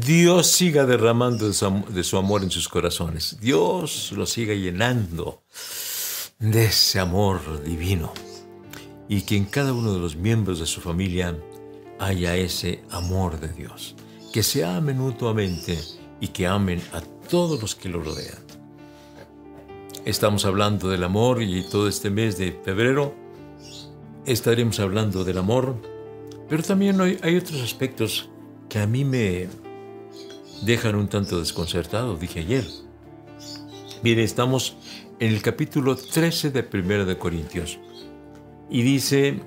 Dios siga derramando de su, amor en sus corazones. Dios lo siga llenando de ese amor divino. Y que en cada uno de los miembros de su familia haya ese amor de Dios. Que se amen mutuamente y que amen a todos los que lo rodean. Estamos hablando del amor y todo este mes de febrero estaremos hablando del amor, pero también hay, hay otros aspectos que a mí me, dejan un tanto desconcertado, dije ayer. Mire, estamos en el capítulo 13 de Primera de Corintios y dice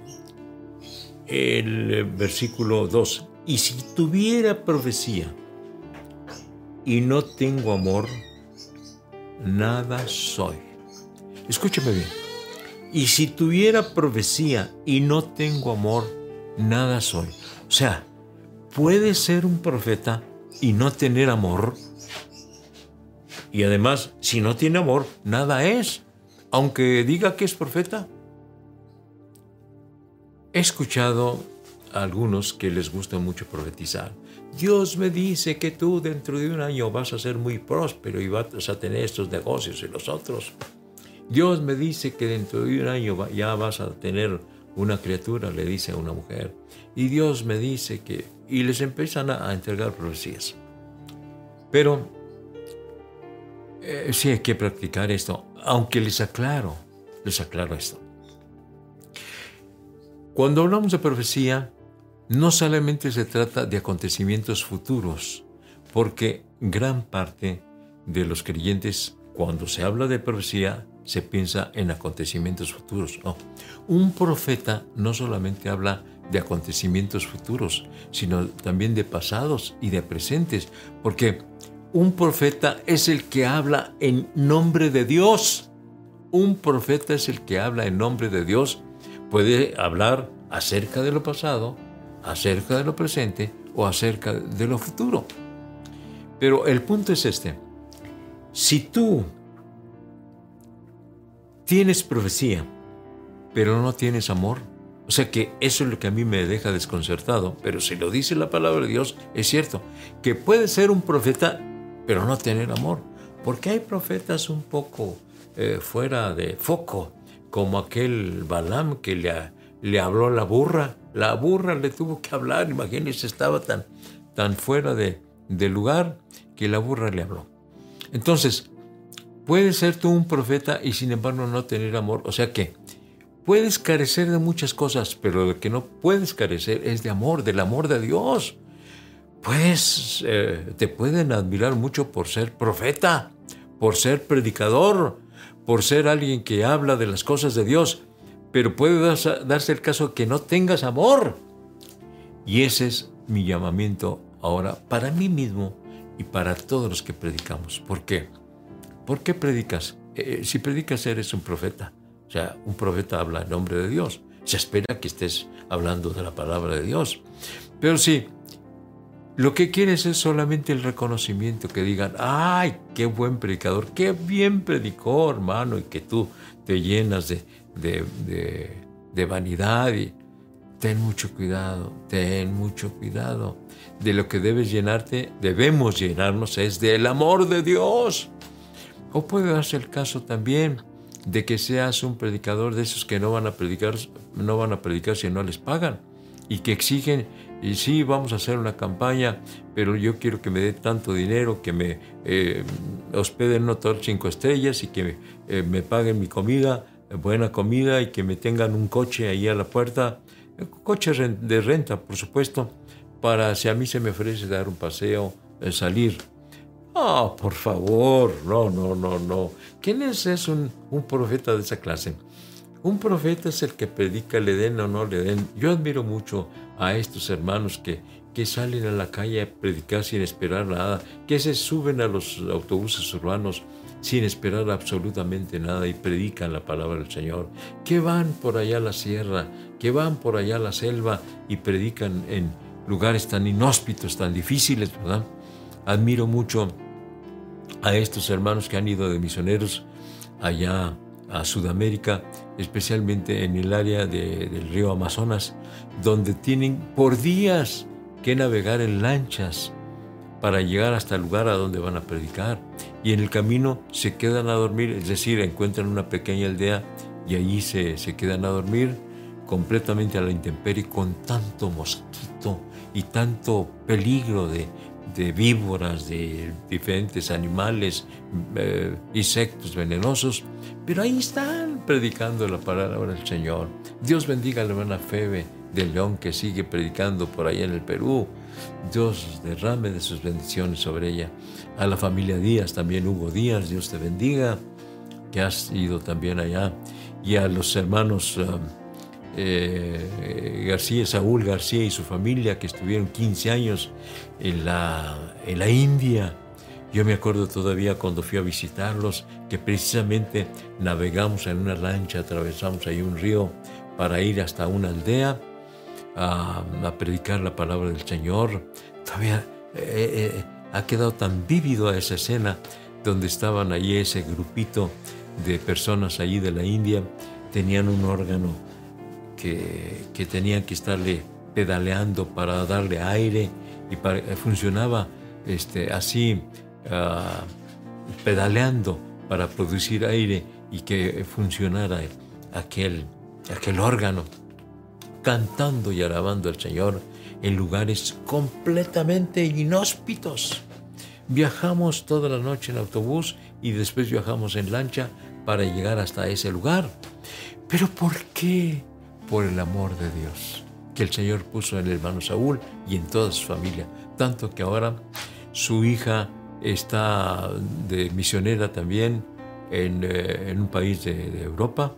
el versículo 2, y si tuviera profecía y no tengo amor, nada soy. Escúcheme bien. Y si tuviera profecía y no tengo amor, nada soy. O sea, puede ser un profeta y no tener amor. Y además, si no tiene amor, nada es, aunque diga que es profeta. He escuchado a algunos que les gusta mucho profetizar. Dios me dice que tú dentro de un año vas a ser muy próspero y vas a tener estos negocios y los otros. Dios me dice que dentro de un año ya vas a tener una criatura, le dice a una mujer. Y Dios me dice que y les empiezan a, entregar profecías. Pero eh, sí hay que practicar esto, aunque les aclaro, les aclaro esto. Cuando hablamos de profecía, no solamente se trata de acontecimientos futuros, porque gran parte de los creyentes, cuando se habla de profecía, se piensa en acontecimientos futuros. Un profeta no solamente habla de acontecimientos futuros, sino también de pasados y de presentes, porque un profeta es el que habla en nombre de Dios. Un profeta es el que habla en nombre de Dios. Puede hablar acerca de lo pasado, acerca de lo presente o acerca de lo futuro. Pero el punto es este. Si tú tienes profecía, pero no tienes amor, o sea que eso es lo que a mí me deja desconcertado, pero si lo dice la palabra de Dios, es cierto, que puede ser un profeta, pero no tener amor, porque hay profetas un poco eh, fuera de foco, como aquel Balaam que le, le habló a la burra, la burra le tuvo que hablar, imagínense, estaba tan, tan fuera de, de lugar que la burra le habló. Entonces, puede ser tú un profeta y sin embargo no tener amor, o sea que Puedes carecer de muchas cosas, pero lo que no puedes carecer es de amor, del amor de Dios. Pues eh, te pueden admirar mucho por ser profeta, por ser predicador, por ser alguien que habla de las cosas de Dios, pero puede darse el caso que no tengas amor. Y ese es mi llamamiento ahora para mí mismo y para todos los que predicamos. ¿Por qué? ¿Por qué predicas? Eh, si predicas eres un profeta. O sea, un profeta habla en nombre de Dios. Se espera que estés hablando de la palabra de Dios. Pero sí, lo que quieres es solamente el reconocimiento, que digan, ay, qué buen predicador, qué bien predicó, hermano, y que tú te llenas de, de, de vanidad. Ten mucho cuidado, ten mucho cuidado. De lo que debes llenarte, debemos llenarnos, es del amor de Dios. O puede darse el caso también de que seas un predicador de esos que no van a predicar, no van a predicar si no les pagan y que exigen, y sí, vamos a hacer una campaña, pero yo quiero que me dé tanto dinero, que me eh, hospeden un hotel cinco estrellas y que eh, me paguen mi comida, buena comida y que me tengan un coche ahí a la puerta, coche de renta, por supuesto, para si a mí se me ofrece dar un paseo, eh, salir Oh, por favor, no, no, no, no. ¿Quién es, es un, profeta de esa clase? Un profeta es el que predica, le den o no le den. Yo admiro mucho a estos hermanos que, que salen a la calle a predicar sin esperar nada, que se suben a los autobuses urbanos sin esperar absolutamente nada y predican la palabra del Señor, que van por allá a la sierra, que van por allá a la selva y predican en lugares tan inhóspitos, tan difíciles, ¿verdad? Admiro mucho a estos hermanos que han ido de misioneros allá a Sudamérica, especialmente en el área del río Amazonas, donde tienen por días que navegar en lanchas para llegar hasta el lugar a donde van a predicar. Y en el camino se quedan a dormir, es decir, encuentran una pequeña aldea y allí se, se quedan a dormir completamente a la intemperie con tanto mosquito y tanto peligro de, de víboras, de diferentes animales, eh, insectos venenosos, pero ahí están predicando la palabra del Señor. Dios bendiga a la hermana Febe de León que sigue predicando por ahí en el Perú. Dios derrame de sus bendiciones sobre ella. A la familia Díaz, también Hugo Díaz, Dios te bendiga, que has ido también allá. Y a los hermanos... Um, eh, García, Saúl García y su familia que estuvieron 15 años en la, en la India. Yo me acuerdo todavía cuando fui a visitarlos que precisamente navegamos en una lancha, atravesamos ahí un río para ir hasta una aldea a, predicar la palabra del Señor. Todavía eh, eh, ha quedado tan vívido a esa escena donde estaban ahí ese grupito de personas allí de la India, tenían un órgano que, tenían que estarle pedaleando para darle aire y eh, funcionaba este, así, ah, pedaleando para producir aire y que funcionara aquel, aquel órgano, cantando y alabando al Señor en lugares completamente inhóspitos. Viajamos toda la noche en autobús y después viajamos en lancha para llegar hasta ese lugar. Pero ¿por qué? Por el amor de Dios que el Señor puso en el hermano Saúl y en toda su familia. Tanto que ahora su hija está de misionera también en, eh, un país de, Europa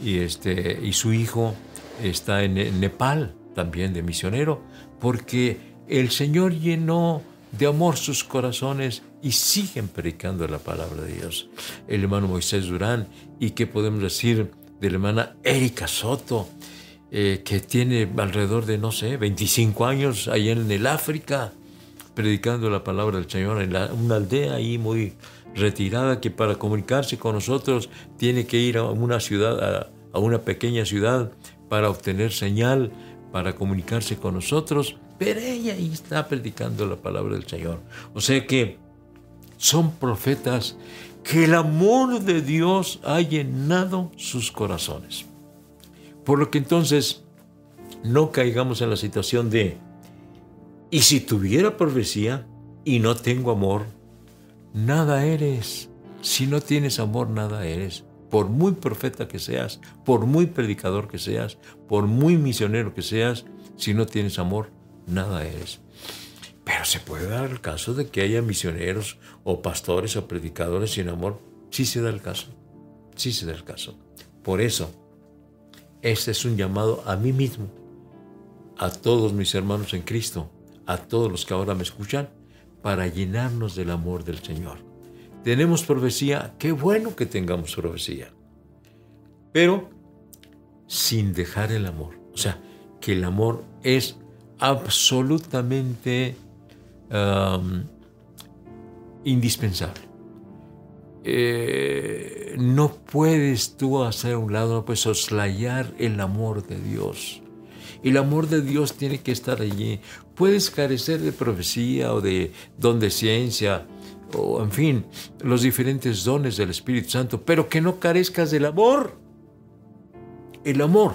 y, este, y su hijo está en, Nepal también de misionero porque el Señor llenó de amor sus corazones y siguen predicando la palabra de Dios. El hermano Moisés Durán y qué podemos decir de la hermana Erika Soto, eh, que tiene alrededor de, no sé, 25 años allá en el África, predicando la palabra del Señor en una aldea ahí muy retirada que para comunicarse con nosotros tiene que ir a una ciudad, a, una pequeña ciudad para obtener señal, para comunicarse con nosotros, pero ella ahí está predicando la palabra del Señor. O sea que son profetas que el amor de Dios ha llenado sus corazones. Por lo que entonces no caigamos en la situación de, y si tuviera profecía y no tengo amor, nada eres. Si no tienes amor, nada eres. Por muy profeta que seas, por muy predicador que seas, por muy misionero que seas, si no tienes amor, nada eres. Pero se puede dar el caso de que haya misioneros o pastores o predicadores sin amor. Sí se da el caso. Sí se da el caso. Por eso, este es un llamado a mí mismo, a todos mis hermanos en Cristo, a todos los que ahora me escuchan, para llenarnos del amor del Señor. Tenemos profecía, qué bueno que tengamos profecía, pero sin dejar el amor. O sea, que el amor es absolutamente indispensable. Eh, no puedes tú hacer a un lado, no puedes soslayar el amor de Dios. El amor de Dios tiene que estar allí. Puedes carecer de profecía o de don de ciencia, o en fin, los diferentes dones del Espíritu Santo, pero que no carezcas del amor. El amor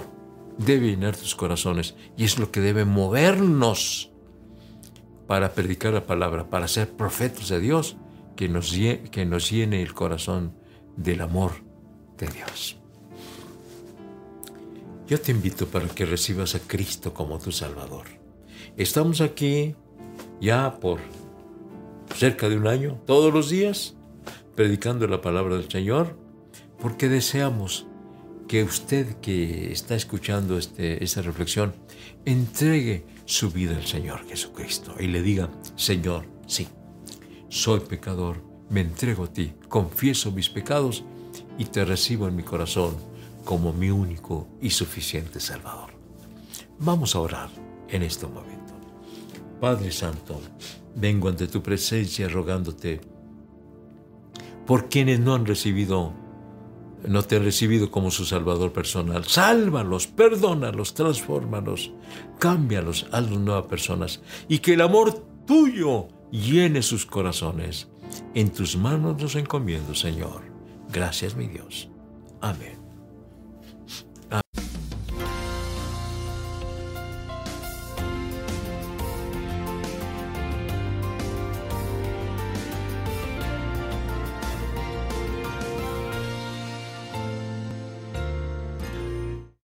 debe llenar tus corazones y es lo que debe movernos para predicar la palabra, para ser profetas de Dios, que nos, que nos llene el corazón del amor de Dios. Yo te invito para que recibas a Cristo como tu Salvador. Estamos aquí ya por cerca de un año, todos los días, predicando la palabra del Señor, porque deseamos que usted que está escuchando este, esta reflexión entregue su vida al Señor Jesucristo y le diga, Señor, sí, soy pecador, me entrego a ti, confieso mis pecados y te recibo en mi corazón como mi único y suficiente Salvador. Vamos a orar en este momento. Padre Santo, vengo ante tu presencia rogándote por quienes no han recibido no te han recibido como su Salvador personal. Sálvalos, perdónalos, transfórmalos, cámbialos, hazlos nuevas personas. Y que el amor tuyo llene sus corazones. En tus manos nos encomiendo, Señor. Gracias, mi Dios. Amén.